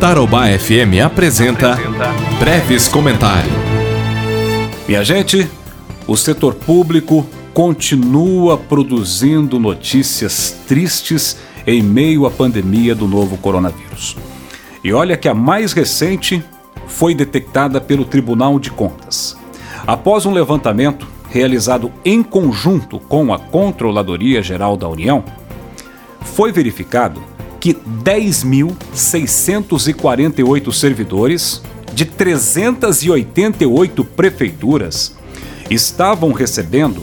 Tarobá FM apresenta Breves Comentários. Minha gente, o setor público continua produzindo notícias tristes em meio à pandemia do novo coronavírus. E olha que a mais recente foi detectada pelo Tribunal de Contas. Após um levantamento realizado em conjunto com a Controladoria Geral da União, foi verificado que 10.648 servidores de 388 prefeituras estavam recebendo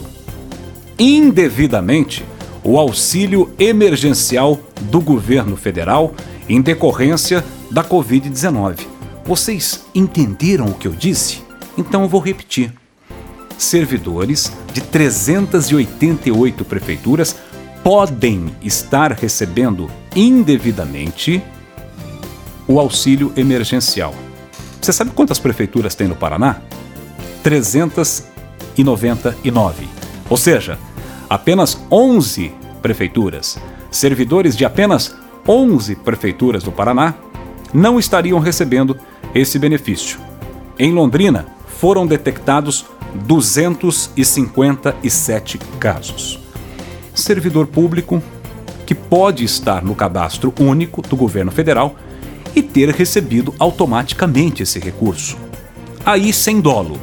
indevidamente o auxílio emergencial do governo federal em decorrência da Covid-19. Vocês entenderam o que eu disse? Então eu vou repetir. Servidores de 388 prefeituras podem estar recebendo indevidamente o auxílio emergencial. Você sabe quantas prefeituras tem no Paraná? 399. Ou seja, apenas 11 prefeituras, servidores de apenas 11 prefeituras do Paraná, não estariam recebendo esse benefício. Em Londrina, foram detectados 257 casos servidor público que pode estar no cadastro único do governo federal e ter recebido automaticamente esse recurso. Aí, sem dolo,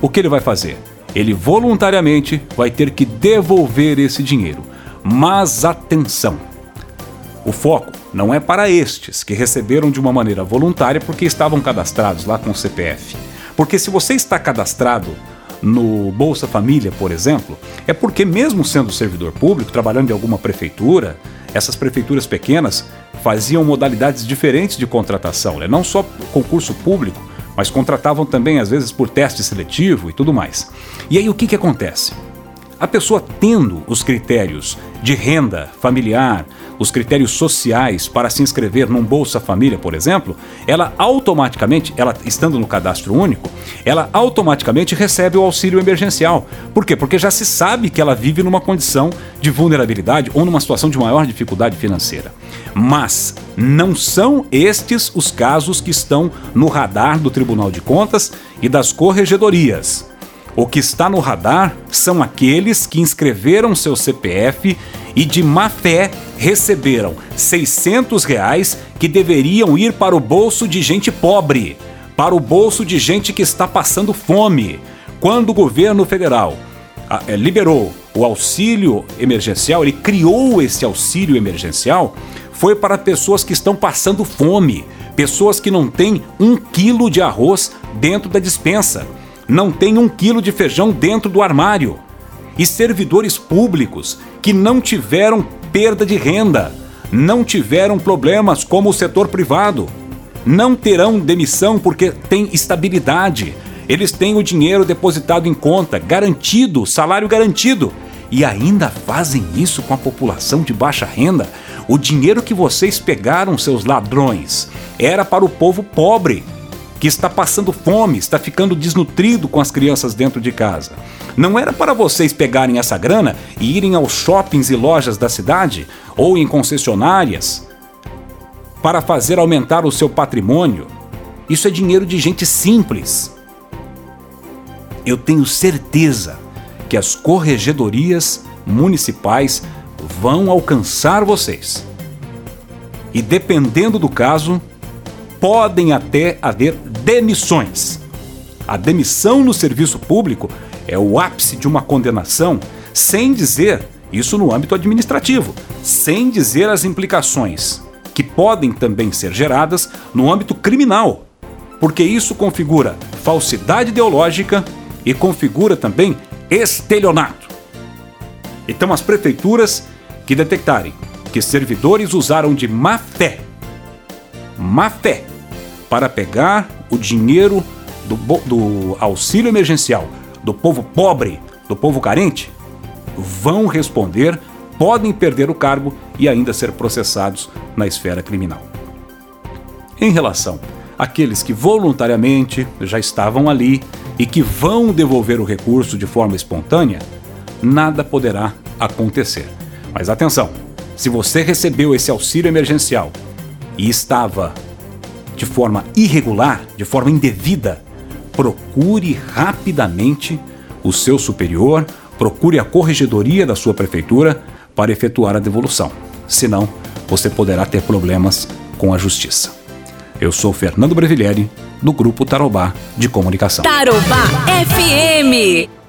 o que ele vai fazer? Ele voluntariamente vai ter que devolver esse dinheiro. Mas atenção! O foco não é para estes que receberam de uma maneira voluntária porque estavam cadastrados lá com o CPF. Porque se você está cadastrado no Bolsa Família, por exemplo, é porque, mesmo sendo servidor público, trabalhando em alguma prefeitura, essas prefeituras pequenas faziam modalidades diferentes de contratação, né? não só concurso público, mas contratavam também, às vezes, por teste seletivo e tudo mais. E aí o que, que acontece? A pessoa tendo os critérios de renda familiar, os critérios sociais para se inscrever num Bolsa Família, por exemplo, ela automaticamente, ela estando no cadastro único, ela automaticamente recebe o auxílio emergencial. Por quê? Porque já se sabe que ela vive numa condição de vulnerabilidade ou numa situação de maior dificuldade financeira. Mas não são estes os casos que estão no radar do Tribunal de Contas e das corregedorias. O que está no radar são aqueles que inscreveram seu CPF e de má fé receberam 600 reais que deveriam ir para o bolso de gente pobre, para o bolso de gente que está passando fome. Quando o governo federal ah, eh, liberou o auxílio emergencial, ele criou esse auxílio emergencial, foi para pessoas que estão passando fome, pessoas que não têm um quilo de arroz dentro da dispensa não tem um quilo de feijão dentro do armário. E servidores públicos que não tiveram perda de renda, não tiveram problemas como o setor privado, não terão demissão porque tem estabilidade. Eles têm o dinheiro depositado em conta, garantido, salário garantido. E ainda fazem isso com a população de baixa renda. O dinheiro que vocês pegaram, seus ladrões, era para o povo pobre que está passando fome, está ficando desnutrido com as crianças dentro de casa. Não era para vocês pegarem essa grana e irem aos shoppings e lojas da cidade ou em concessionárias para fazer aumentar o seu patrimônio. Isso é dinheiro de gente simples. Eu tenho certeza que as corregedorias municipais vão alcançar vocês. E dependendo do caso, podem até haver demissões. A demissão no serviço público é o ápice de uma condenação, sem dizer, isso no âmbito administrativo, sem dizer as implicações que podem também ser geradas no âmbito criminal, porque isso configura falsidade ideológica e configura também estelionato. Então, as prefeituras que detectarem que servidores usaram de má fé má fé para pegar o dinheiro do, do auxílio emergencial do povo pobre, do povo carente, vão responder, podem perder o cargo e ainda ser processados na esfera criminal. Em relação àqueles que voluntariamente já estavam ali e que vão devolver o recurso de forma espontânea, nada poderá acontecer. Mas atenção, se você recebeu esse auxílio emergencial e estava de forma irregular, de forma indevida, procure rapidamente o seu superior, procure a corregedoria da sua prefeitura para efetuar a devolução. Senão, você poderá ter problemas com a justiça. Eu sou Fernando Brevilheri, do Grupo Tarobá de Comunicação. Tarobá FM.